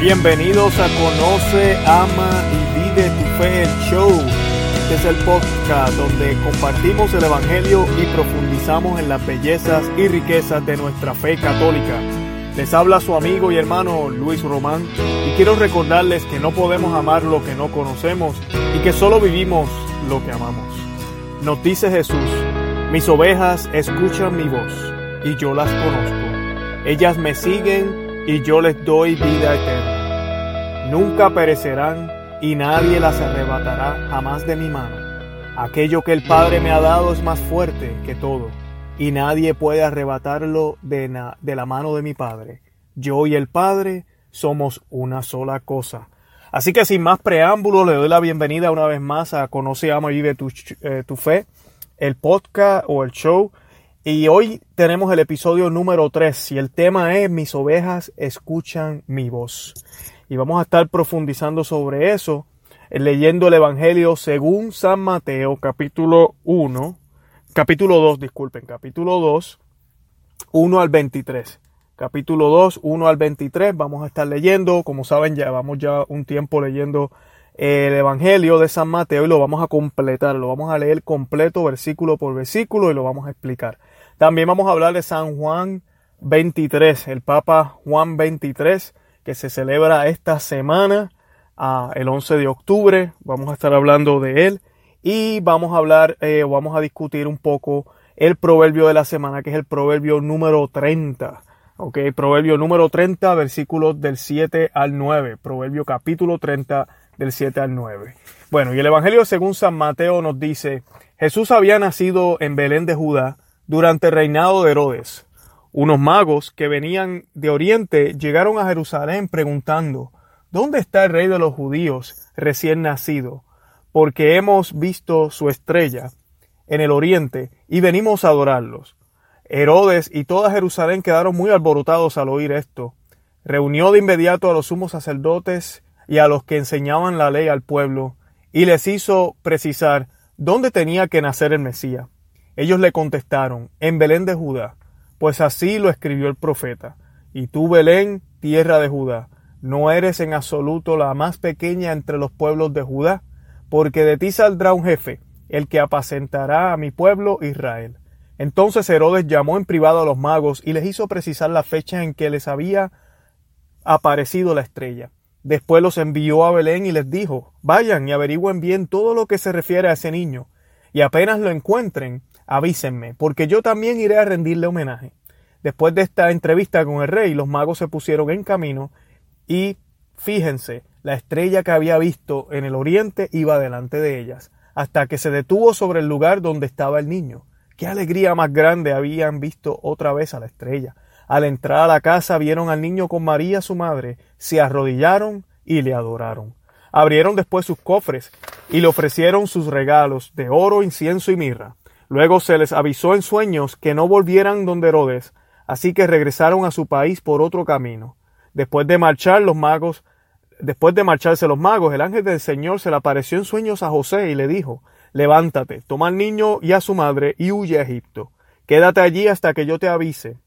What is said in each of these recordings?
Bienvenidos a Conoce, Ama y Vive tu Fe, el show. Este es el podcast donde compartimos el Evangelio y profundizamos en las bellezas y riquezas de nuestra fe católica. Les habla su amigo y hermano Luis Román y quiero recordarles que no podemos amar lo que no conocemos y que solo vivimos lo que amamos. Nos dice Jesús, mis ovejas escuchan mi voz y yo las conozco. Ellas me siguen y yo les doy vida eterna. Nunca perecerán y nadie las arrebatará jamás de mi mano. Aquello que el Padre me ha dado es más fuerte que todo, y nadie puede arrebatarlo de, la mano de mi Padre. Yo y el Padre somos una sola cosa. Así que sin más preámbulo, le doy la bienvenida una vez más a Conoce, Ama y Vive tu, eh, tu Fe, el podcast o el show y hoy tenemos el episodio número 3 y el tema es Mis ovejas escuchan mi voz. Y vamos a estar profundizando sobre eso, leyendo el Evangelio según San Mateo, capítulo 1, capítulo 2, disculpen, capítulo 2, 1 al 23. Capítulo 2, 1 al 23, vamos a estar leyendo, como saben, ya vamos ya un tiempo leyendo el Evangelio de San Mateo y lo vamos a completar, lo vamos a leer completo versículo por versículo y lo vamos a explicar. También vamos a hablar de San Juan 23, el Papa Juan 23, que se celebra esta semana, ah, el 11 de octubre. Vamos a estar hablando de él y vamos a hablar, eh, vamos a discutir un poco el proverbio de la semana, que es el proverbio número 30. Ok, proverbio número 30, versículos del 7 al 9. Proverbio capítulo 30, del 7 al 9. Bueno, y el Evangelio según San Mateo nos dice, Jesús había nacido en Belén de Judá, durante el reinado de Herodes. Unos magos que venían de Oriente llegaron a Jerusalén preguntando, ¿Dónde está el rey de los judíos recién nacido? Porque hemos visto su estrella en el oriente y venimos a adorarlos. Herodes y toda Jerusalén quedaron muy alborotados al oír esto. Reunió de inmediato a los sumos sacerdotes y a los que enseñaban la ley al pueblo, y les hizo precisar dónde tenía que nacer el Mesías. Ellos le contestaron, en Belén de Judá, pues así lo escribió el profeta. Y tú, Belén, tierra de Judá, no eres en absoluto la más pequeña entre los pueblos de Judá, porque de ti saldrá un jefe, el que apacentará a mi pueblo Israel. Entonces Herodes llamó en privado a los magos y les hizo precisar la fecha en que les había aparecido la estrella. Después los envió a Belén y les dijo, vayan y averigüen bien todo lo que se refiere a ese niño, y apenas lo encuentren, avísenme, porque yo también iré a rendirle homenaje. Después de esta entrevista con el rey, los magos se pusieron en camino y, fíjense, la estrella que había visto en el oriente iba delante de ellas, hasta que se detuvo sobre el lugar donde estaba el niño. Qué alegría más grande habían visto otra vez a la estrella. Al entrar a la casa vieron al niño con María su madre, se arrodillaron y le adoraron. Abrieron después sus cofres y le ofrecieron sus regalos de oro, incienso y mirra. Luego se les avisó en sueños que no volvieran donde Herodes, así que regresaron a su país por otro camino. Después de marchar los magos, después de marcharse los magos, el ángel del Señor se le apareció en sueños a José y le dijo, levántate, toma al niño y a su madre y huye a Egipto. Quédate allí hasta que yo te avise,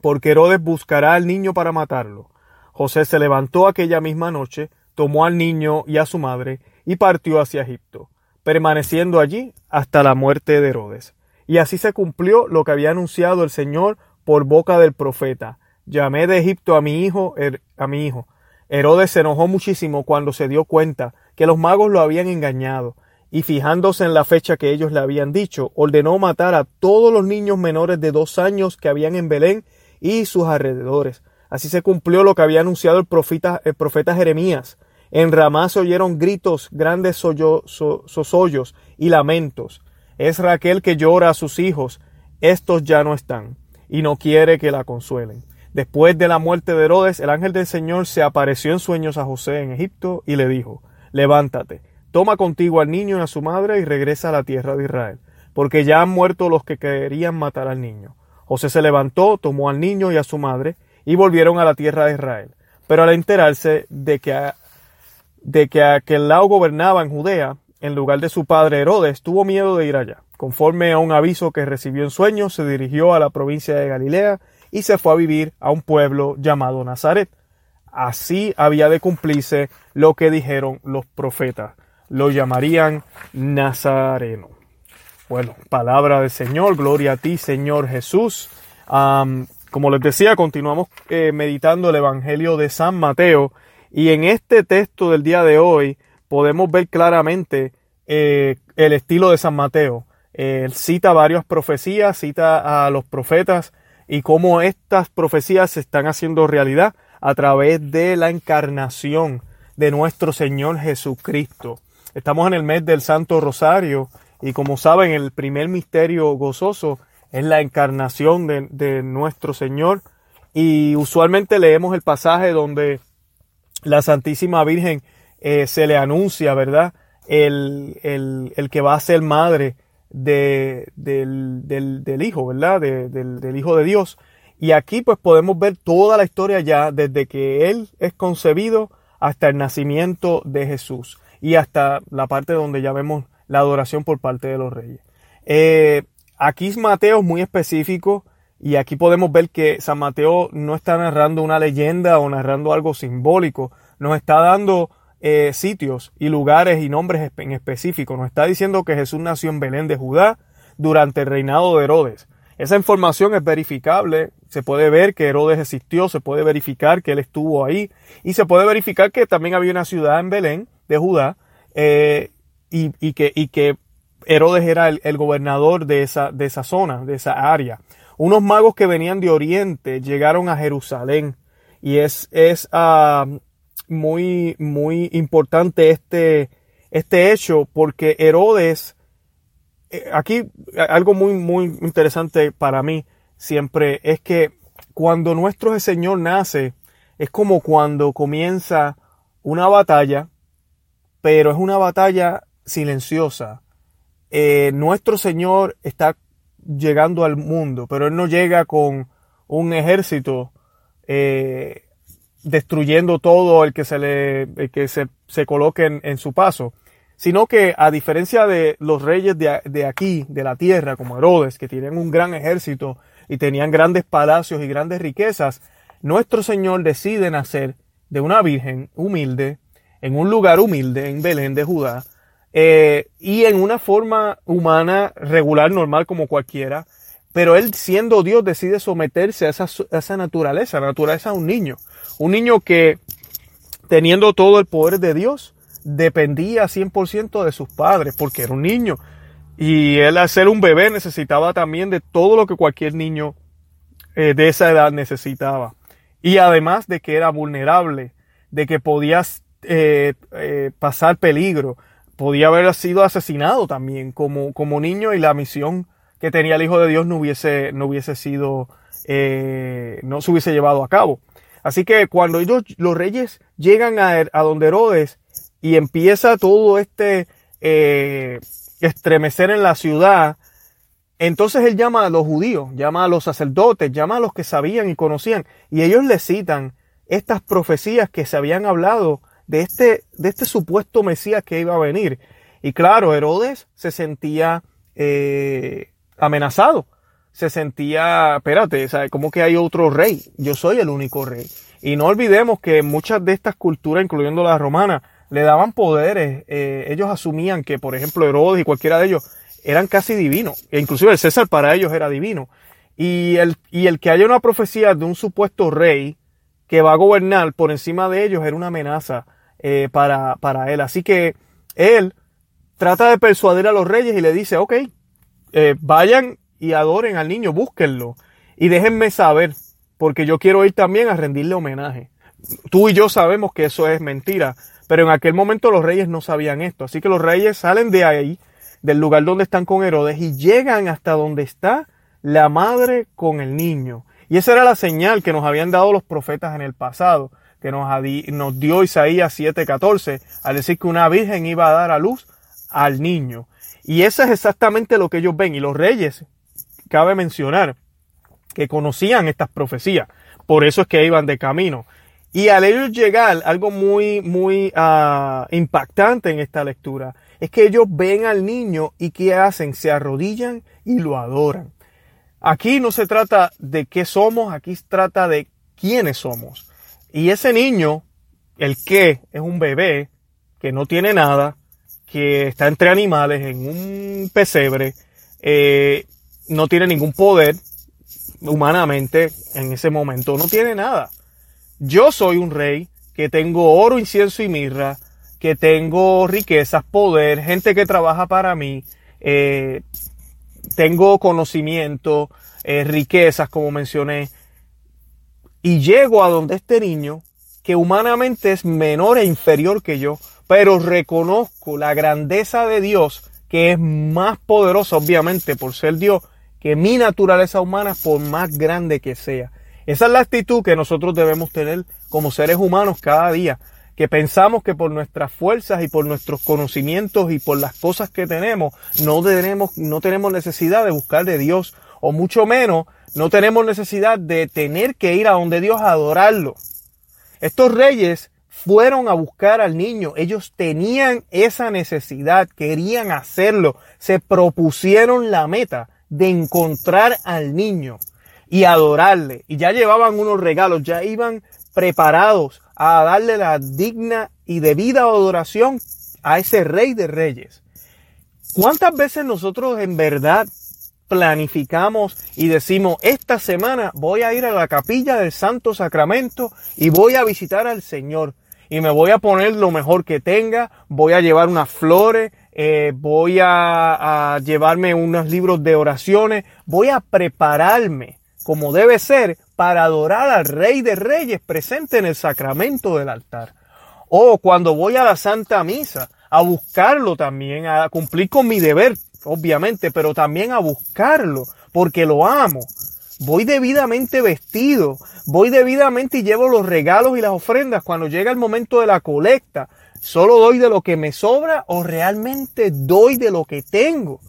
porque Herodes buscará al niño para matarlo. José se levantó aquella misma noche, tomó al niño y a su madre y partió hacia Egipto permaneciendo allí hasta la muerte de Herodes. Y así se cumplió lo que había anunciado el Señor por boca del profeta. Llamé de Egipto a mi hijo, a mi hijo. Herodes se enojó muchísimo cuando se dio cuenta que los magos lo habían engañado, y fijándose en la fecha que ellos le habían dicho, ordenó matar a todos los niños menores de dos años que habían en Belén y sus alrededores. Así se cumplió lo que había anunciado el profeta, el profeta Jeremías. En Ramá se oyeron gritos, grandes sosollos y lamentos. Es Raquel que llora a sus hijos. Estos ya no están, y no quiere que la consuelen. Después de la muerte de Herodes, el ángel del Señor se apareció en sueños a José en Egipto y le dijo, Levántate, toma contigo al niño y a su madre y regresa a la tierra de Israel, porque ya han muerto los que querían matar al niño. José se levantó, tomó al niño y a su madre y volvieron a la tierra de Israel. Pero al enterarse de que de que aquel lado gobernaba en Judea, en lugar de su padre Herodes, tuvo miedo de ir allá. Conforme a un aviso que recibió en sueños, se dirigió a la provincia de Galilea y se fue a vivir a un pueblo llamado Nazaret, así había de cumplirse lo que dijeron los profetas. Lo llamarían Nazareno. Bueno, palabra del Señor, gloria a ti, Señor Jesús. como les decía, continuamos eh, meditando el Evangelio de San Mateo y en este texto del día de hoy podemos ver claramente eh, el estilo de San Mateo. Él cita varias profecías, cita a los profetas y cómo estas profecías se están haciendo realidad a través de la encarnación de nuestro Señor Jesucristo. Estamos en el mes del Santo Rosario y como saben el primer misterio gozoso es la encarnación de, nuestro Señor y usualmente leemos el pasaje donde la Santísima Virgen eh, se le anuncia, ¿verdad? El, el, que va a ser madre de, del, del, Hijo, ¿verdad? del, del Hijo de Dios. Y aquí pues podemos ver toda la historia ya desde que Él es concebido hasta el nacimiento de Jesús y hasta la parte donde ya vemos la adoración por parte de los reyes. Eh, aquí es Mateo muy específico y aquí podemos ver que San Mateo no está narrando una leyenda o narrando algo simbólico, nos está dando eh, sitios y lugares y nombres en específico, nos está diciendo que Jesús nació en Belén de Judá durante el reinado de Herodes. Esa información es verificable, se puede ver que Herodes existió, se puede verificar que él estuvo ahí y se puede verificar que también había una ciudad en Belén de Judá eh, y, que, y que Herodes era el, gobernador de esa, de esa zona, de esa área. Unos magos que venían de Oriente llegaron a Jerusalén y es, es ah, muy, muy importante este, este hecho porque Herodes, eh, aquí algo muy, muy interesante para mí siempre es que cuando nuestro Señor nace, es como cuando comienza una batalla, pero es una batalla silenciosa. Eh, nuestro Señor está llegando al mundo, pero Él no llega con un ejército eh, destruyendo todo el que se le que se, se coloque en, su paso, sino que a diferencia de los reyes de, de, aquí, de la tierra, como Herodes, que tienen un gran ejército y tenían grandes palacios y grandes riquezas, nuestro Señor decide nacer de una virgen humilde, en un lugar humilde, en Belén de Judá, eh, y en una forma humana, regular, normal como cualquiera, pero él siendo Dios decide someterse a esa, esa naturaleza, la naturaleza de un niño, un niño que teniendo todo el poder de Dios, dependía 100% de sus padres, porque era un niño. Y él al ser un bebé necesitaba también de todo lo que cualquier niño eh, de esa edad necesitaba. Y además de que era vulnerable, de que podía eh, pasar peligro, podía haber sido asesinado también como, como niño y la misión que tenía el Hijo de Dios no hubiese, no hubiese sido, eh, no se hubiese llevado a cabo. Así que cuando ellos, los reyes llegan a, a donde Herodes y empieza todo este eh, estremecer en la ciudad, entonces él llama a los judíos, llama a los sacerdotes, llama a los que sabían y conocían, y ellos le citan estas profecías que se habían hablado de este, de este supuesto Mesías que iba a venir. Y claro, Herodes se sentía eh, amenazado. Se sentía, espérate, ¿sabe? ¿cómo que hay otro rey? Yo soy el único rey. Y no olvidemos que muchas de estas culturas, incluyendo la romana, le daban poderes. Eh, ellos asumían que, por ejemplo, Herodes y cualquiera de ellos eran casi divinos. E inclusive el César para ellos era divino. Y el, y el que haya una profecía de un supuesto rey que va a gobernar por encima de ellos era una amenaza eh, para, para él. Así que él trata de persuadir a los reyes y le dice, ok, eh, vayan y adoren al niño, búsquenlo y déjenme saber, porque yo quiero ir también a rendirle homenaje. Tú y yo sabemos que eso es mentira, pero en aquel momento los reyes no sabían esto. Así que los reyes salen de ahí, del lugar donde están con Herodes, y llegan hasta donde está la madre con el niño. Y esa era la señal que nos habían dado los profetas en el pasado que nos, dio Isaías 7:14 al decir que una virgen iba a dar a luz al niño. Y eso es exactamente lo que ellos ven. Y los reyes, cabe mencionar, que conocían estas profecías. Por eso es que iban de camino. Y al ellos llegar, algo muy, muy uh, impactante en esta lectura, es que ellos ven al niño y ¿qué hacen? Se arrodillan y lo adoran. Aquí no se trata de qué somos, aquí se trata de quiénes somos. Y ese niño, el que es un bebé, que no tiene nada, que está entre animales en un pesebre, eh, no tiene ningún poder humanamente en ese momento, no tiene nada. Yo soy un rey que tengo oro, incienso y mirra, que tengo riquezas, poder, gente que trabaja para mí, eh, tengo conocimiento, eh, riquezas, como mencioné, y llego a donde este niño, que humanamente es menor e inferior que yo, pero reconozco la grandeza de Dios, que es más poderosa, obviamente, por ser Dios, que mi naturaleza humana, por más grande que sea. Esa es la actitud que nosotros debemos tener como seres humanos cada día, que pensamos que por nuestras fuerzas y por nuestros conocimientos y por las cosas que tenemos, no tenemos, no tenemos necesidad de buscar de Dios, o mucho menos, no tenemos necesidad de tener que ir a donde Dios a adorarlo. Estos reyes fueron a buscar al niño. Ellos tenían esa necesidad, querían hacerlo, se propusieron la meta de encontrar al niño y adorarle. Y ya llevaban unos regalos, ya iban preparados a darle la digna y debida adoración a ese rey de reyes. ¿Cuántas veces nosotros en verdad planificamos y decimos, esta semana voy a ir a la capilla del Santo Sacramento y voy a visitar al Señor? y me voy a poner lo mejor que tenga, voy a llevar unas flores, eh, voy a, a llevarme unos libros de oraciones, voy a prepararme como debe ser para adorar al Rey de Reyes presente en el sacramento del altar. O cuando voy a la Santa Misa, a buscarlo también, a cumplir con mi deber, obviamente, pero también a buscarlo, porque lo amo. Voy debidamente vestido, voy debidamente y llevo los regalos y las ofrendas cuando llega el momento de la colecta. Solo doy de lo que me sobra o realmente doy de lo que tengo.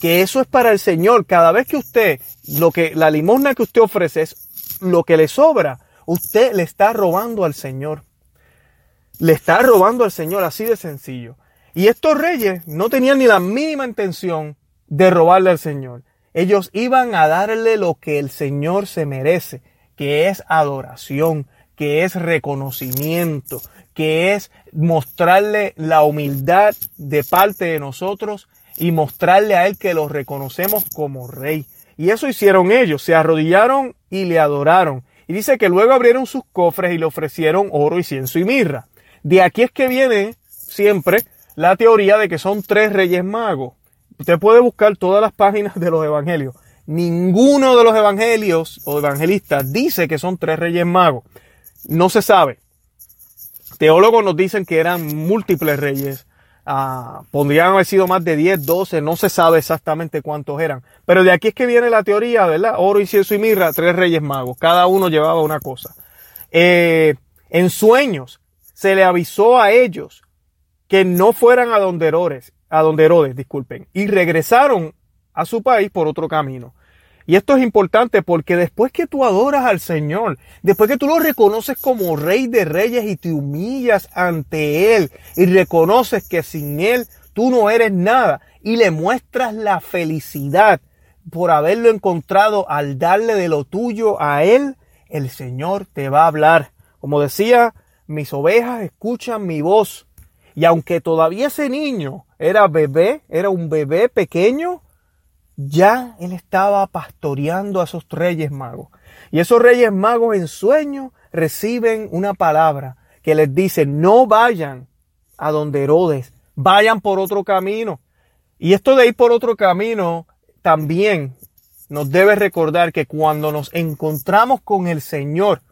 Que eso es para el Señor. Cada vez que usted, lo que, la limosna que usted ofrece es lo que le sobra, usted le está robando al Señor. Le está robando al Señor, así de sencillo. Y estos reyes no tenían ni la mínima intención de robarle al Señor. Ellos iban a darle lo que el Señor se merece que es adoración, que es reconocimiento, que es mostrarle la humildad de parte de nosotros y mostrarle a Él que lo reconocemos como Rey. Y eso hicieron ellos, se arrodillaron y le adoraron. Y dice que luego abrieron sus cofres y le ofrecieron oro, y cienso y mirra. De aquí es que viene siempre la teoría de que son tres reyes magos. Usted puede buscar todas las páginas de los evangelios Ninguno de los evangelios o evangelistas dice que son tres reyes magos. No se sabe. Teólogos nos dicen que eran múltiples reyes. Ah, podrían haber sido más de 10, 12, no se sabe exactamente cuántos eran. Pero de aquí es que viene la teoría, ¿verdad? Oro, incienso y mirra, tres reyes magos. Cada uno llevaba una cosa. Eh, en sueños se le avisó a ellos que no fueran a donde Herodes, a disculpen, y regresaron a su país por otro camino. Y esto es importante porque después que tú adoras al Señor, después que tú lo reconoces como Rey de Reyes y te humillas ante Él y reconoces que sin Él tú no eres nada y le muestras la felicidad por haberlo encontrado al darle de lo tuyo a Él, el Señor te va a hablar. Como decía, mis ovejas escuchan mi voz. Y aunque todavía ese niño era bebé, era un bebé pequeño, ya él estaba pastoreando a esos reyes magos. Y esos reyes magos en sueño reciben una palabra que les dice, no vayan a donde Herodes, vayan por otro camino. Y esto de ir por otro camino también nos debe recordar que cuando nos encontramos con el Señor,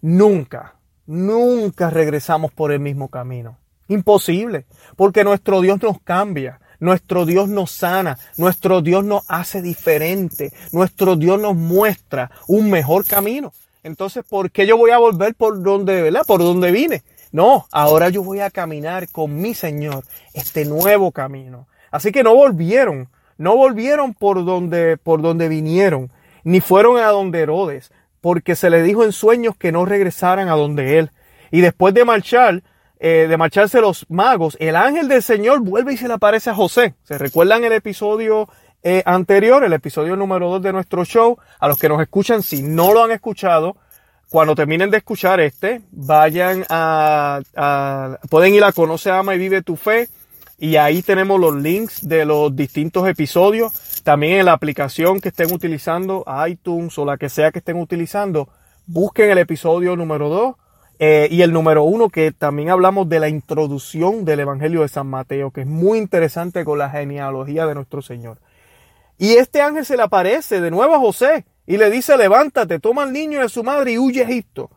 nunca, nunca regresamos por el mismo camino. Imposible, porque nuestro Dios nos cambia. Nuestro Dios nos sana, nuestro Dios nos hace diferente, nuestro Dios nos muestra un mejor camino. Entonces, ¿por qué yo voy a volver por donde, ¿verdad? Por donde vine. No, ahora yo voy a caminar con mi Señor este nuevo camino. Así que no volvieron, no volvieron por donde, por donde vinieron, ni fueron a donde Herodes, porque se les dijo en sueños que no regresaran a donde él. Y después de marchar, eh, de marcharse los magos, el ángel del Señor vuelve y se le aparece a José. ¿Se recuerdan el episodio eh, anterior, el episodio número 2 de nuestro show? A los que nos escuchan, si no lo han escuchado, cuando terminen de escuchar este, vayan a, pueden ir a Conoce, Ama y Vive tu Fe y ahí tenemos los links de los distintos episodios. También en la aplicación que estén utilizando, iTunes o la que sea que estén utilizando, busquen el episodio número 2 eh, y el número 1 que también hablamos de la introducción del Evangelio de San Mateo, que es muy interesante con la genealogía de nuestro Señor. Y este ángel se le aparece de nuevo a José y le dice, levántate, toma al niño de su madre y huye a Egipto.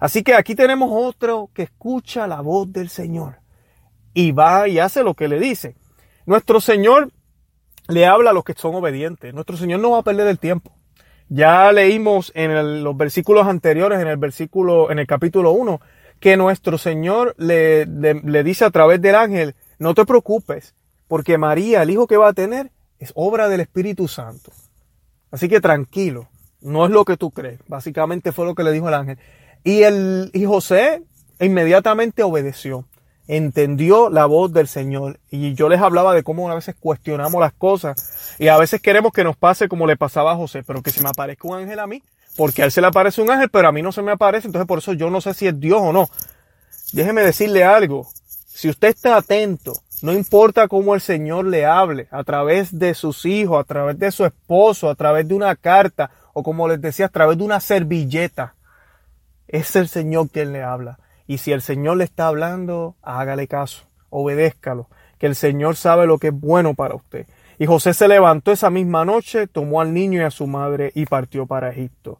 Así que aquí tenemos otro que escucha la voz del Señor y va y hace lo que le dice. Nuestro Señor le habla a los que son obedientes. Nuestro Señor no va a perder el tiempo. Ya leímos en los versículos anteriores, en el versículo, en el capítulo 1, que nuestro Señor le, le dice a través del ángel, no te preocupes, porque María, el hijo que va a tener, es obra del Espíritu Santo. Así que tranquilo, no es lo que tú crees. Básicamente fue lo que le dijo el ángel. Y, el, y José inmediatamente obedeció, entendió la voz del Señor. Y yo les hablaba de cómo a veces cuestionamos las cosas y a veces queremos que nos pase como le pasaba a José, pero que se me aparezca un ángel a mí, porque a él se le aparece un ángel, pero a mí no se me aparece, entonces por eso yo no sé si es Dios o no. Déjeme decirle algo, si usted está atento no importa cómo el Señor le hable, a través de sus hijos, a través de su esposo, a través de una carta, o como les decía, a través de una servilleta. Es el Señor quien le habla. Y si el Señor le está hablando, hágale caso, obedézcalo, que el Señor sabe lo que es bueno para usted. Y José se levantó esa misma noche, tomó al niño y a su madre y partió para Egipto.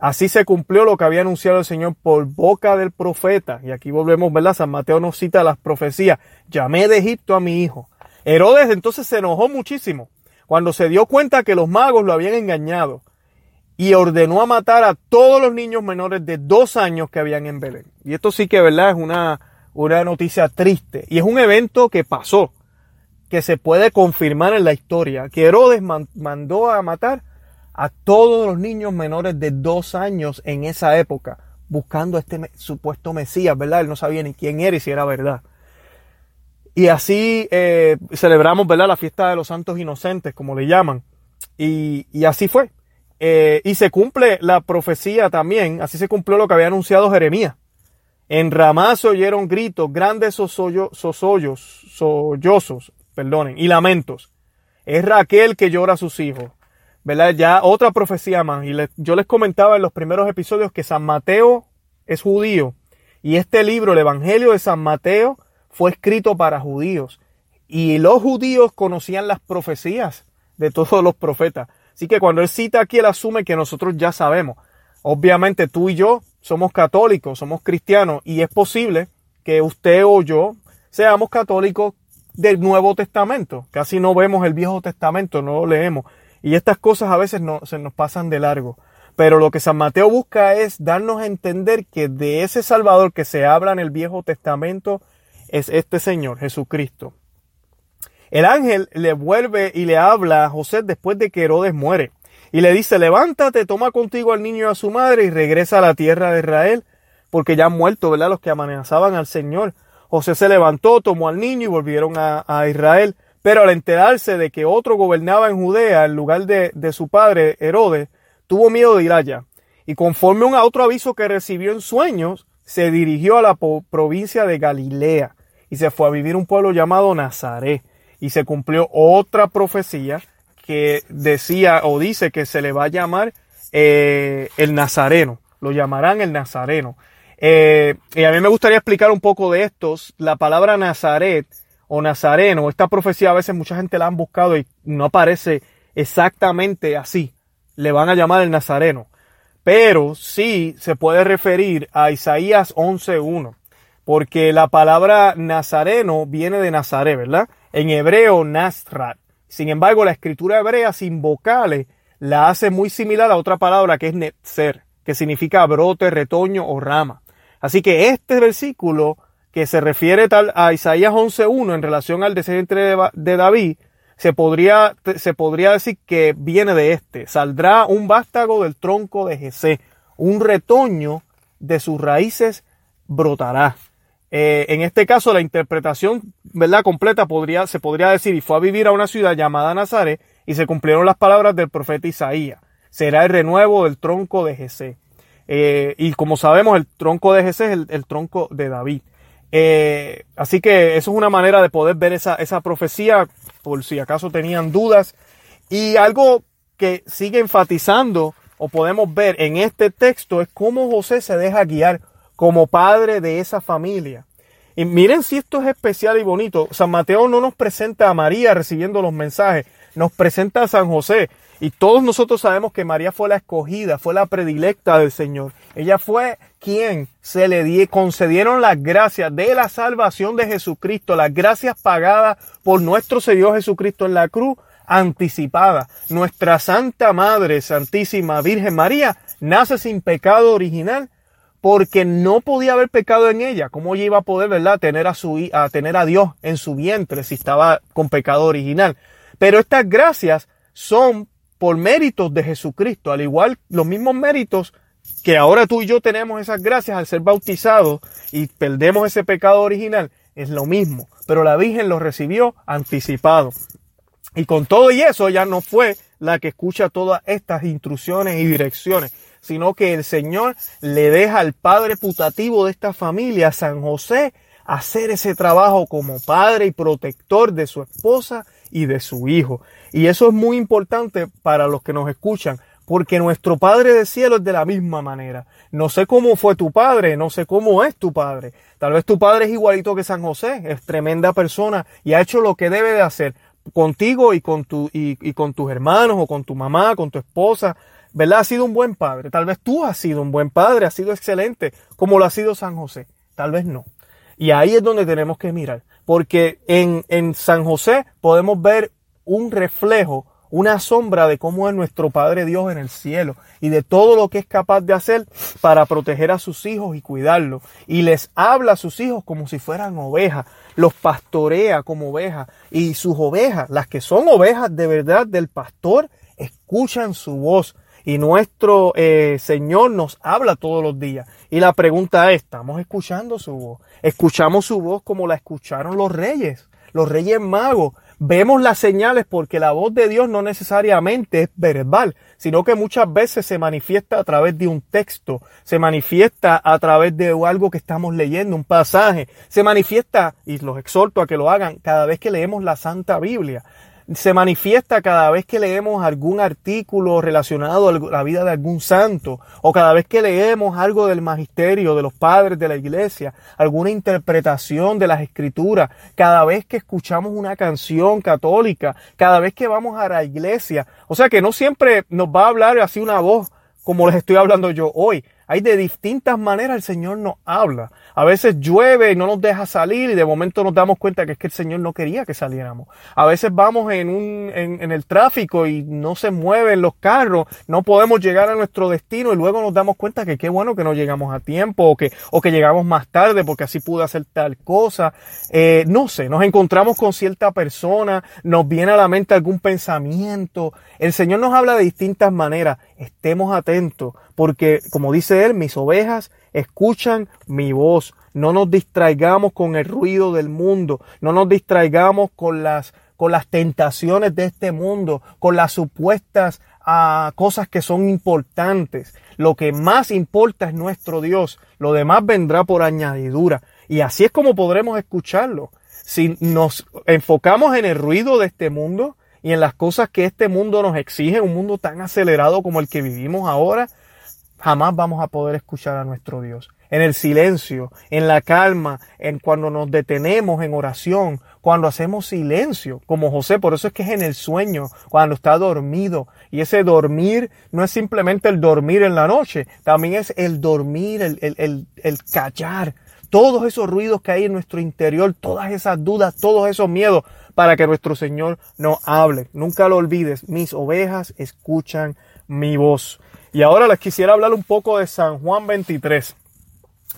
Así se cumplió lo que había anunciado el Señor por boca del profeta. Y aquí volvemos, ¿verdad? San Mateo nos cita las profecías. Llamé de Egipto a mi hijo. Herodes entonces se enojó muchísimo cuando se dio cuenta que los magos lo habían engañado y ordenó a matar a todos los niños menores de dos años que habían en Belén. Y esto sí que, ¿verdad? Es una, una noticia triste. Y es un evento que pasó, que se puede confirmar en la historia, que Herodes mandó a matar a todos los niños menores de dos años en esa época, buscando a este supuesto Mesías, ¿verdad? Él no sabía ni quién era y si era verdad. Y así eh, celebramos, ¿verdad? La fiesta de los santos inocentes, como le llaman. Y, así fue. Eh, y se cumple la profecía también, así se cumplió lo que había anunciado Jeremías. En Ramá se oyeron gritos, grandes sosollos, sollozos, perdonen, y lamentos. Es Raquel que llora a sus hijos. ¿verdad? Ya otra profecía más. Y yo les comentaba en los primeros episodios que San Mateo es judío. Y este libro, el Evangelio de San Mateo, fue escrito para judíos. Y los judíos conocían las profecías de todos los profetas. Así que cuando él cita aquí, él asume que nosotros ya sabemos. Obviamente tú y yo somos católicos, somos cristianos, y es posible que usted o yo seamos católicos del Nuevo Testamento. Casi no vemos el Viejo Testamento, no lo leemos. Y estas cosas a veces no, se nos pasan de largo. Pero lo que San Mateo busca es darnos a entender que de ese Salvador que se habla en el Viejo Testamento es este Señor, Jesucristo. El ángel le vuelve y le habla a José después de que Herodes muere. Y le dice, levántate, toma contigo al niño y a su madre y regresa a la tierra de Israel, porque ya han muerto, ¿verdad? Los que amenazaban al Señor. José se levantó, tomó al niño y volvieron a, Israel. Pero al enterarse de que otro gobernaba en Judea en lugar de, su padre Herodes, tuvo miedo de ir allá. Y conforme a otro aviso que recibió en sueños, se dirigió a la provincia de Galilea y se fue a vivir un pueblo llamado Nazaret. Y se cumplió otra profecía que decía o dice que se le va a llamar eh, el Nazareno. Lo llamarán el Nazareno. Eh, y a mí me gustaría explicar un poco de estos. La palabra Nazaret o Nazareno. Esta profecía a veces mucha gente la han buscado y no aparece exactamente así. Le van a llamar el Nazareno. Pero sí se puede referir a Isaías 11.1. Porque la palabra Nazareno viene de Nazaret, ¿verdad? En hebreo, Nazrat. Sin embargo, la escritura hebrea sin vocales la hace muy similar a otra palabra que es Netzer, que significa brote, retoño o rama. Así que este versículo que se refiere tal a Isaías 11.1 en relación al descendiente de David, se podría, se podría decir que viene de este. Saldrá un vástago del tronco de Jesé, un retoño de sus raíces brotará. Eh, en este caso, la interpretación ¿verdad? completa podría, se podría decir, y fue a vivir a una ciudad llamada Nazaret, y se cumplieron las palabras del profeta Isaías. Será el renuevo del tronco de Jesé. Eh, y como sabemos, el tronco de Jesús es el, tronco de David. Eh, así que eso es una manera de poder ver esa, esa profecía, por si acaso tenían dudas. Y algo que sigue enfatizando o podemos ver en este texto es cómo José se deja guiar como padre de esa familia. Y miren si esto es especial y bonito. San Mateo no nos presenta a María recibiendo los mensajes, nos presenta a San José. Y todos nosotros sabemos que María fue la escogida, fue la predilecta del Señor. Ella fue quien se le die, concedieron las gracias de la salvación de Jesucristo, las gracias pagadas por nuestro Señor Jesucristo en la cruz, anticipada. Nuestra Santa Madre, Santísima Virgen María, nace sin pecado original porque no podía haber pecado en ella. ¿Cómo ella iba a poder, verdad, tener a, su, a tener a Dios en su vientre si estaba con pecado original? Pero estas gracias son por méritos de Jesucristo, al igual los mismos méritos que ahora tú y yo tenemos esas gracias al ser bautizados y perdemos ese pecado original, es lo mismo. Pero la Virgen lo recibió anticipado. Y con todo y eso, ella no fue la que escucha todas estas instrucciones y direcciones, sino que el Señor le deja al padre putativo de esta familia, San José, hacer ese trabajo como padre y protector de su esposa y de su hijo. Y eso es muy importante para los que nos escuchan, porque nuestro Padre de cielo es de la misma manera. No sé cómo fue tu padre, no sé cómo es tu padre. Tal vez tu padre es igualito que San José, es tremenda persona y ha hecho lo que debe de hacer contigo y con, tu, y, con tus hermanos o con tu mamá, con tu esposa. ¿Verdad? Ha sido un buen padre. Tal vez tú has sido un buen padre, has sido excelente, como lo ha sido San José. Tal vez no. Y ahí es donde tenemos que mirar. Porque en, en San José podemos ver un reflejo, una sombra de cómo es nuestro Padre Dios en el cielo y de todo lo que es capaz de hacer para proteger a sus hijos y cuidarlos. Y les habla a sus hijos como si fueran ovejas, los pastorea como ovejas y sus ovejas, las que son ovejas de verdad del pastor, escuchan su voz. Y nuestro eh, Señor nos habla todos los días. Y la pregunta es, ¿estamos escuchando su voz? ¿Escuchamos su voz como la escucharon los reyes? Los reyes magos Vemos las señales porque la voz de Dios no necesariamente es verbal, sino que muchas veces se manifiesta a través de un texto, se manifiesta a través de algo que estamos leyendo, un pasaje, se manifiesta, y los exhorto a que lo hagan cada vez que leemos la Santa Biblia se manifiesta cada vez que leemos algún artículo relacionado a la vida de algún santo o cada vez que leemos algo del magisterio de los padres de la iglesia, alguna interpretación de las escrituras, cada vez que escuchamos una canción católica, cada vez que vamos a la iglesia. O sea que no siempre nos va a hablar así una voz como les estoy hablando yo hoy. Hay de distintas maneras el Señor nos habla. A veces llueve y no nos deja salir y de momento nos damos cuenta que es que el Señor no quería que saliéramos. A veces vamos en, un, en, el tráfico y no se mueven los carros, no podemos llegar a nuestro destino y luego nos damos cuenta que qué bueno que no llegamos a tiempo o que, llegamos más tarde porque así pude hacer tal cosa. Eh, no sé, nos encontramos con cierta persona, nos viene a la mente algún pensamiento. El Señor nos habla de distintas maneras. Estemos atentos porque, como dice Él, mis ovejas escuchan mi voz. No nos distraigamos con el ruido del mundo, no nos distraigamos con las, con las tentaciones de este mundo, con las supuestas ah, cosas que son importantes. Lo que más importa es nuestro Dios, lo demás vendrá por añadidura. Y así es como podremos escucharlo. Si nos enfocamos en el ruido de este mundo y en las cosas que este mundo nos exige, un mundo tan acelerado como el que vivimos ahora, jamás vamos a poder escuchar a nuestro Dios. En el silencio, en la calma, en cuando nos detenemos en oración, cuando hacemos silencio, como José, por eso es que es en el sueño, cuando está dormido. Y ese dormir no es simplemente el dormir en la noche, también es el dormir, el, el, el, callar, todos esos ruidos que hay en nuestro interior, todas esas dudas, todos esos miedos, para que nuestro Señor no hable. Nunca lo olvides, mis ovejas escuchan mi voz. Y ahora les quisiera hablar un poco de San Juan 23.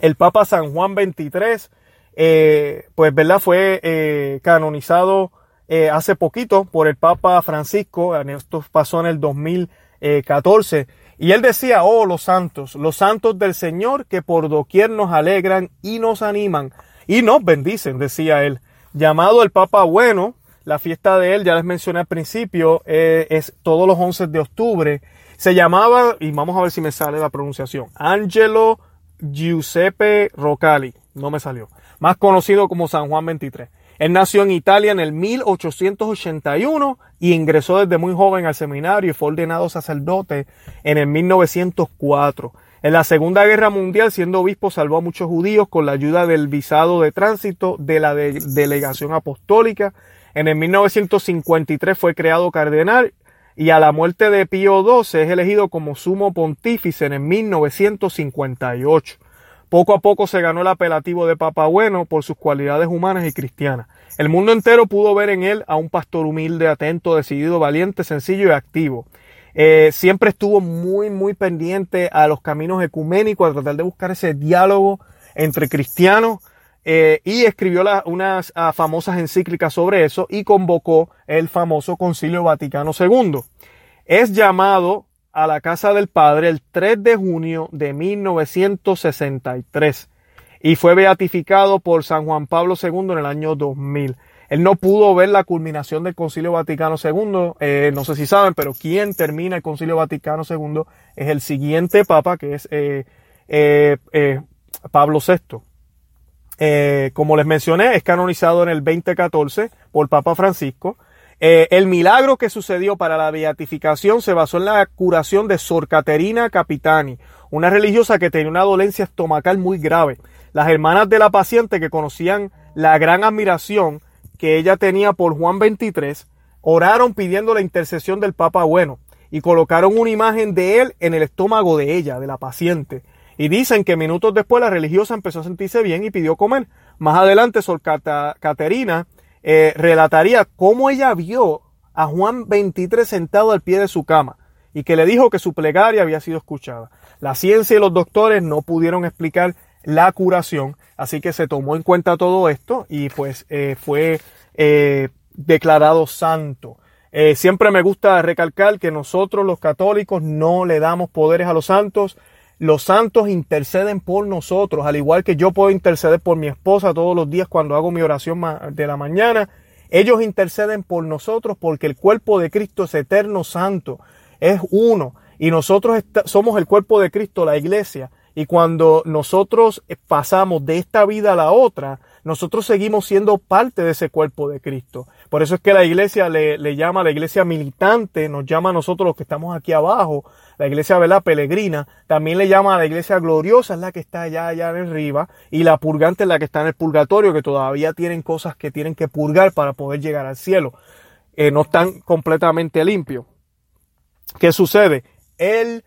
El Papa San Juan 23, eh, pues, ¿verdad? Fue eh, canonizado eh, hace poquito por el Papa Francisco. Esto pasó en el 2014. Y él decía, oh, los santos, los santos del Señor que por doquier nos alegran y nos animan y nos bendicen, decía él. Llamado el Papa Bueno, la fiesta de él, ya les mencioné al principio, es todos los 11 de octubre Se llamaba, y vamos a ver si me sale la pronunciación, Angelo Giuseppe Roccali. No me salió. Más conocido como San Juan 23. Él nació en Italia en el 1881 y ingresó desde muy joven al seminario y fue ordenado sacerdote en el 1904. En la Segunda Guerra Mundial, siendo obispo, salvó a muchos judíos con la ayuda del visado de tránsito de la delegación apostólica. En el 1953 fue creado cardenal y a la muerte de Pío XII es elegido como sumo pontífice en el 1958. Poco a poco se ganó el apelativo de Papa Bueno por sus cualidades humanas y cristianas. El mundo entero pudo ver en él a un pastor humilde, atento, decidido, valiente, sencillo y activo. Eh, siempre estuvo muy, muy pendiente a los caminos ecuménicos, a tratar de buscar ese diálogo entre cristianos eh, y escribió unas ah, famosas encíclicas sobre eso y convocó el famoso Concilio Vaticano II. Es llamado a la casa del Padre el 3 de junio de 1963 y fue beatificado por San Juan Pablo II en el año 2000. Él no pudo ver la culminación del Concilio Vaticano II, eh, no sé si saben, pero quien termina el Concilio Vaticano II es el siguiente Papa, que es eh, Pablo VI. Como les mencioné, es canonizado en el 2014 por Papa Francisco. Eh, el milagro que sucedió para la beatificación se basó en la curación de Sor Caterina Capitani, una religiosa que tenía una dolencia estomacal muy grave. Las hermanas de la paciente que conocían la gran admiración que ella tenía por Juan 23, oraron pidiendo la intercesión del Papa Bueno y colocaron una imagen de él en el estómago de ella, de la paciente. Y dicen que minutos después la religiosa empezó a sentirse bien y pidió comer. Más adelante, Sor Caterina eh, relataría cómo ella vio a Juan 23 sentado al pie de su cama y que le dijo que su plegaria había sido escuchada. La ciencia y los doctores no pudieron explicar la curación, así que se tomó en cuenta todo esto y pues eh, fue eh, declarado santo. siempre me gusta recalcar que nosotros los católicos no le damos poderes a los santos, los santos interceden por nosotros, al igual que yo puedo interceder por mi esposa todos los días cuando hago mi oración de la mañana. Ellos interceden por nosotros porque el cuerpo de Cristo es eterno santo, es uno. Y nosotros somos el cuerpo de Cristo, la iglesia. Y cuando nosotros pasamos de esta vida a la otra, nosotros seguimos siendo parte de ese cuerpo de Cristo. Por eso es que la iglesia le, llama la iglesia militante, nos llama a nosotros los que estamos aquí abajo, la iglesia ¿verdad? peregrina, también le llama a la iglesia gloriosa, es la que está allá, allá arriba, y la purgante es la que está en el purgatorio, que todavía tienen cosas que tienen que purgar para poder llegar al cielo. Eh, no están completamente limpios. ¿Qué sucede? El,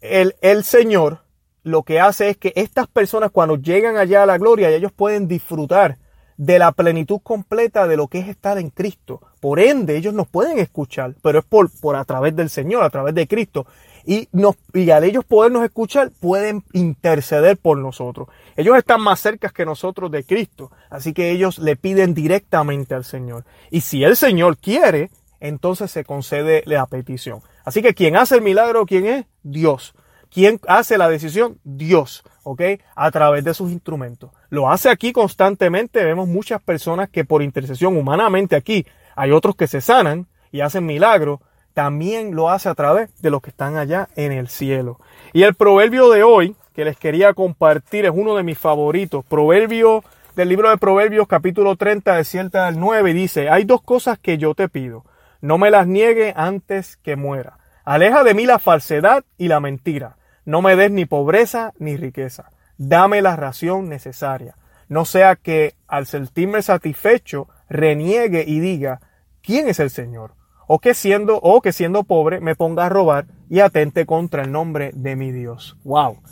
el, el Señor lo que hace es que estas personas cuando llegan allá a la gloria, ellos pueden disfrutar de la plenitud completa de lo que es estar en Cristo. Por ende, ellos nos pueden escuchar, pero es por, a través del Señor, a través de Cristo y, nos, y al ellos podernos escuchar, pueden interceder por nosotros. Ellos están más cerca que nosotros de Cristo, así que ellos le piden directamente al Señor. Y si el Señor quiere, entonces se concede la petición. Así que quien hace el milagro, ¿quién es? Dios. ¿Quién hace la decisión? Dios, ¿ok? A través de sus instrumentos. Lo hace aquí constantemente. Vemos muchas personas que por intercesión humanamente aquí, hay otros que se sanan y hacen milagros, también lo hace a través de los que están allá en el cielo. Y el proverbio de hoy que les quería compartir es uno de mis favoritos. Proverbio del libro de Proverbios capítulo 30 de 7 al 9 dice, hay dos cosas que yo te pido, no me las niegue antes que muera. Aleja de mí la falsedad y la mentira. No me des ni pobreza ni riqueza. Dame la ración necesaria. No sea que al sentirme satisfecho reniegue y diga, ¿quién es el Señor? o que siendo, o que siendo pobre me ponga a robar y atente contra el nombre de mi Dios. Wow,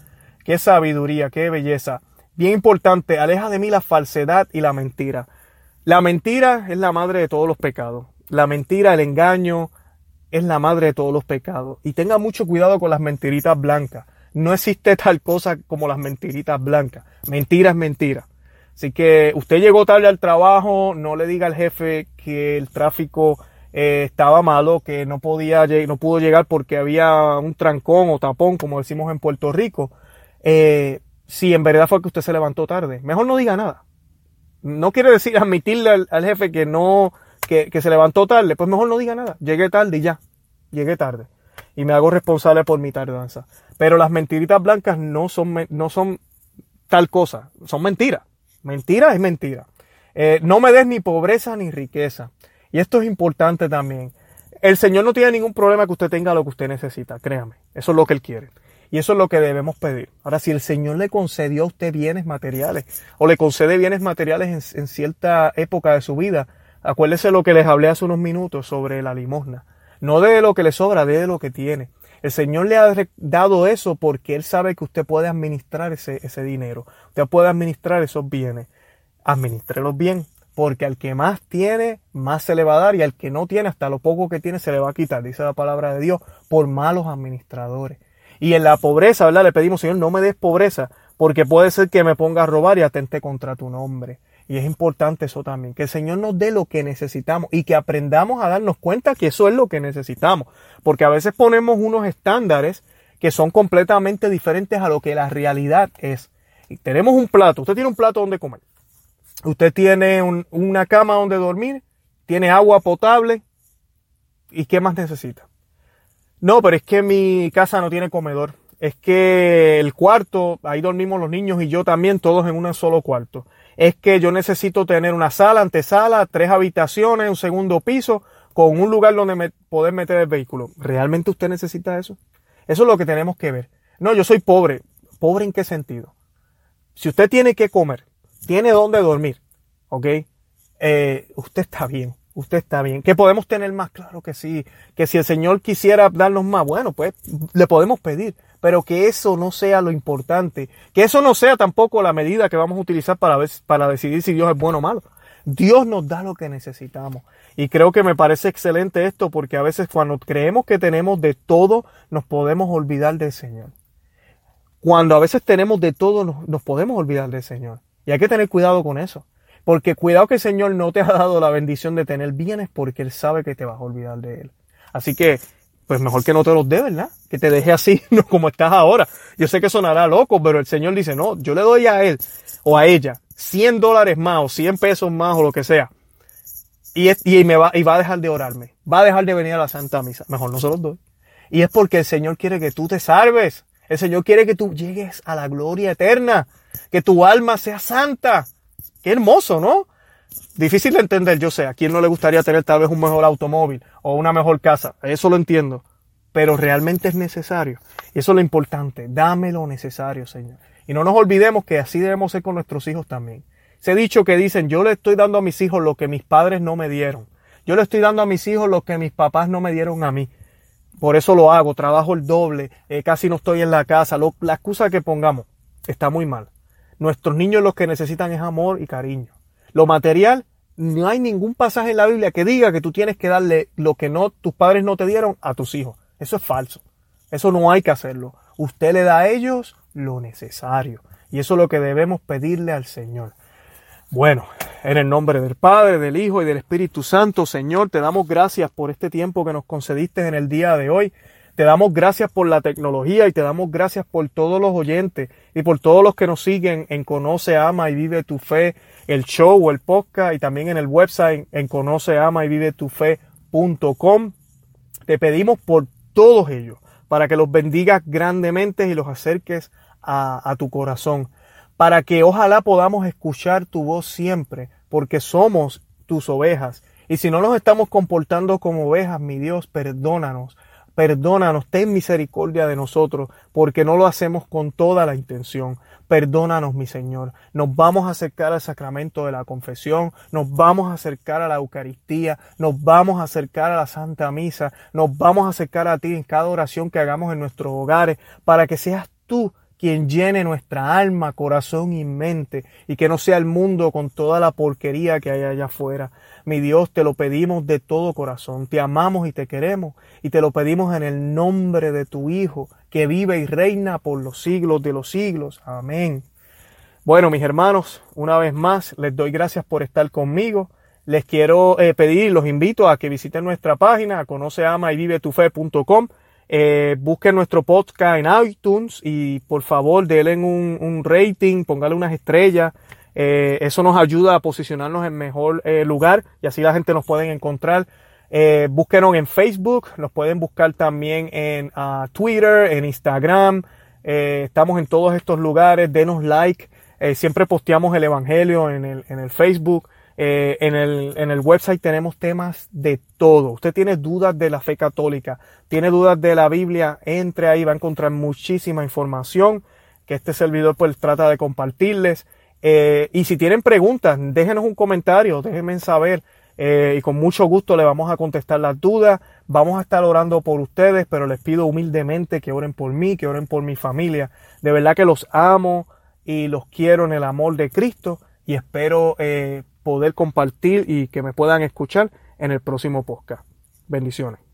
qué sabiduría, qué belleza. Bien importante, aleja de mí la falsedad y la mentira. La mentira es la madre de todos los pecados. La mentira, el engaño, es la madre de todos los pecados. Y tenga mucho cuidado con las mentiritas blancas. No existe tal cosa como las mentiritas blancas. Mentira es mentira. Así que usted llegó tarde al trabajo, no le diga al jefe que el tráfico eh, estaba malo, que no podía, no pudo llegar porque había un trancón o tapón, como decimos en Puerto Rico, eh, si en verdad fue que usted se levantó tarde, mejor no diga nada. No quiere decir admitirle al, jefe que no, que, se levantó tarde, pues mejor no diga nada. Llegué tarde y ya, llegué tarde. y me hago responsable por mi tardanza. Pero las mentiritas blancas no son, no son tal cosa, son mentiras. Mentira es mentira. Eh, no me des ni pobreza ni riqueza. Y esto es importante también. El Señor no tiene ningún problema que usted tenga lo que usted necesita, créame. Eso es lo que Él quiere. Y eso es lo que debemos pedir. Ahora, si el Señor le concedió a usted bienes materiales o le concede bienes materiales en, cierta época de su vida, acuérdese lo que les hablé hace unos minutos sobre la limosna. No de lo que le sobra, de lo que tiene. El Señor le ha dado eso porque Él sabe que usted puede administrar ese, ese dinero. Usted puede administrar esos bienes. Administrelos bien porque al que más tiene, más se le va a dar, y al que no tiene, hasta lo poco que tiene, se le va a quitar, dice la palabra de Dios, por malos administradores. Y en la pobreza, ¿verdad? Le pedimos, Señor, no me des pobreza, porque puede ser que me ponga a robar y atente contra tu nombre. Y es importante eso también, que el Señor nos dé lo que necesitamos y que aprendamos a darnos cuenta que eso es lo que necesitamos. Porque a veces ponemos unos estándares que son completamente diferentes a lo que la realidad es. Y tenemos un plato, usted tiene un plato donde comer. Usted tiene una cama donde dormir, tiene agua potable y ¿qué más necesita? No, pero es que mi casa no tiene comedor. Es que el cuarto, ahí dormimos los niños y yo también, todos en un solo cuarto. Es que yo necesito tener una sala, antesala, tres habitaciones, un segundo piso, con un lugar donde poder meter el vehículo. ¿Realmente usted necesita eso? Eso es lo que tenemos que ver. No, yo soy pobre. ¿Pobre en qué sentido? Si usted tiene que comer, tiene dónde dormir, ¿ok? Eh, usted está bien, usted está bien. ¿Qué podemos tener más? Claro que sí. Que si el Señor quisiera darnos más, bueno, pues le podemos pedir. Pero que eso no sea lo importante. Que eso no sea tampoco la medida que vamos a utilizar para, ver, para decidir si Dios es bueno o malo. Dios nos da lo que necesitamos. Y creo que me parece excelente esto porque a veces cuando creemos que tenemos de todo, nos podemos olvidar del Señor. Cuando a veces tenemos de todo, nos, nos podemos olvidar del Señor. Y hay que tener cuidado con eso. Porque cuidado que el Señor no te ha dado la bendición de tener bienes porque Él sabe que te vas a olvidar de Él. Así que, pues mejor que no te los dé, ¿verdad? Que te deje así, no como estás ahora. Yo sé que sonará loco, pero el Señor dice, no, yo le doy a Él o a ella 100 dólares más o 100 pesos más o lo que sea. Y, y, me va, y va a dejar de orarme. Va a dejar de venir a la Santa Misa. Mejor no se los doy. Y es porque el Señor quiere que tú te salves. El Señor quiere que tú llegues a la gloria eterna que tu alma sea santa. Qué hermoso, ¿no? Difícil de entender, yo sé. A quién no le gustaría tener tal vez un mejor automóvil o una mejor casa. Eso lo entiendo. Pero realmente es necesario. Y eso es lo importante. Dame lo necesario, Señor. Y no nos olvidemos que así debemos ser con nuestros hijos también. Se ha dicho que dicen, yo le estoy dando a mis hijos lo que mis padres no me dieron. Yo le estoy dando a mis hijos lo que mis papás no me dieron a mí. Por eso lo hago, trabajo el doble, eh, casi no estoy en la casa. la excusa que pongamos está muy mal. Nuestros niños lo que necesitan es amor y cariño. Lo material, no hay ningún pasaje en la Biblia que diga que tú tienes que darle lo que no tus padres no te dieron a tus hijos. Eso es falso. Eso no hay que hacerlo. Usted le da a ellos lo necesario. Y eso es lo que debemos pedirle al Señor. Bueno, en el nombre del Padre, del Hijo y del Espíritu Santo, Señor, te damos gracias por este tiempo que nos concediste en el día de hoy. Te damos gracias por la tecnología y te damos gracias por todos los oyentes y por todos los que nos siguen en Conoce, Ama y Vive tu Fe, el show o el podcast y también en el website en Conoce, Ama y Vive tu Fe.com. Te pedimos por todos ellos para que los bendigas grandemente y los acerques a, a tu corazón, para que ojalá podamos escuchar tu voz siempre, porque somos tus ovejas. Y si no nos estamos comportando como ovejas, mi Dios, perdónanos Perdónanos, ten misericordia de nosotros, porque no lo hacemos con toda la intención. Perdónanos, mi Señor. Nos vamos a acercar al sacramento de la confesión, nos vamos a acercar a la Eucaristía, nos vamos a acercar a la Santa Misa, nos vamos a acercar a ti en cada oración que hagamos en nuestros hogares, para que seas tú quien llene nuestra alma, corazón y mente, y que no sea el mundo con toda la porquería que hay allá afuera. Mi Dios, te lo pedimos de todo corazón. Te amamos y te queremos y te lo pedimos en el nombre de tu Hijo, que vive y reina por los siglos de los siglos. Amén. Bueno, mis hermanos, una vez más les doy gracias por estar conmigo. Les quiero eh, pedir, los invito a que visiten nuestra página, conoce, ama y vive tu fe.com. Eh, busquen nuestro podcast en iTunes y por favor denle un, rating, póngale unas estrellas. Eh, eso nos ayuda a posicionarnos en mejor eh, lugar y así la gente nos puede encontrar. Eh, búsquenos en Facebook, nos pueden buscar también en ah, Twitter, en Instagram. Eh, estamos en todos estos lugares, denos like. Eh, siempre posteamos el Evangelio en el, en el Facebook. Eh, en, el, en el website tenemos temas de todo. Usted tiene dudas de la fe católica, tiene dudas de la Biblia, entre ahí, va a encontrar muchísima información que este servidor pues trata de compartirles. y si tienen preguntas, déjenos un comentario, déjenme saber. Eh, y con mucho gusto le vamos a contestar las dudas. Vamos a estar orando por ustedes, pero les pido humildemente que oren por mí, que oren por mi familia. De verdad que los amo y los quiero en el amor de Cristo y espero eh, poder compartir y que me puedan escuchar en el próximo podcast. Bendiciones.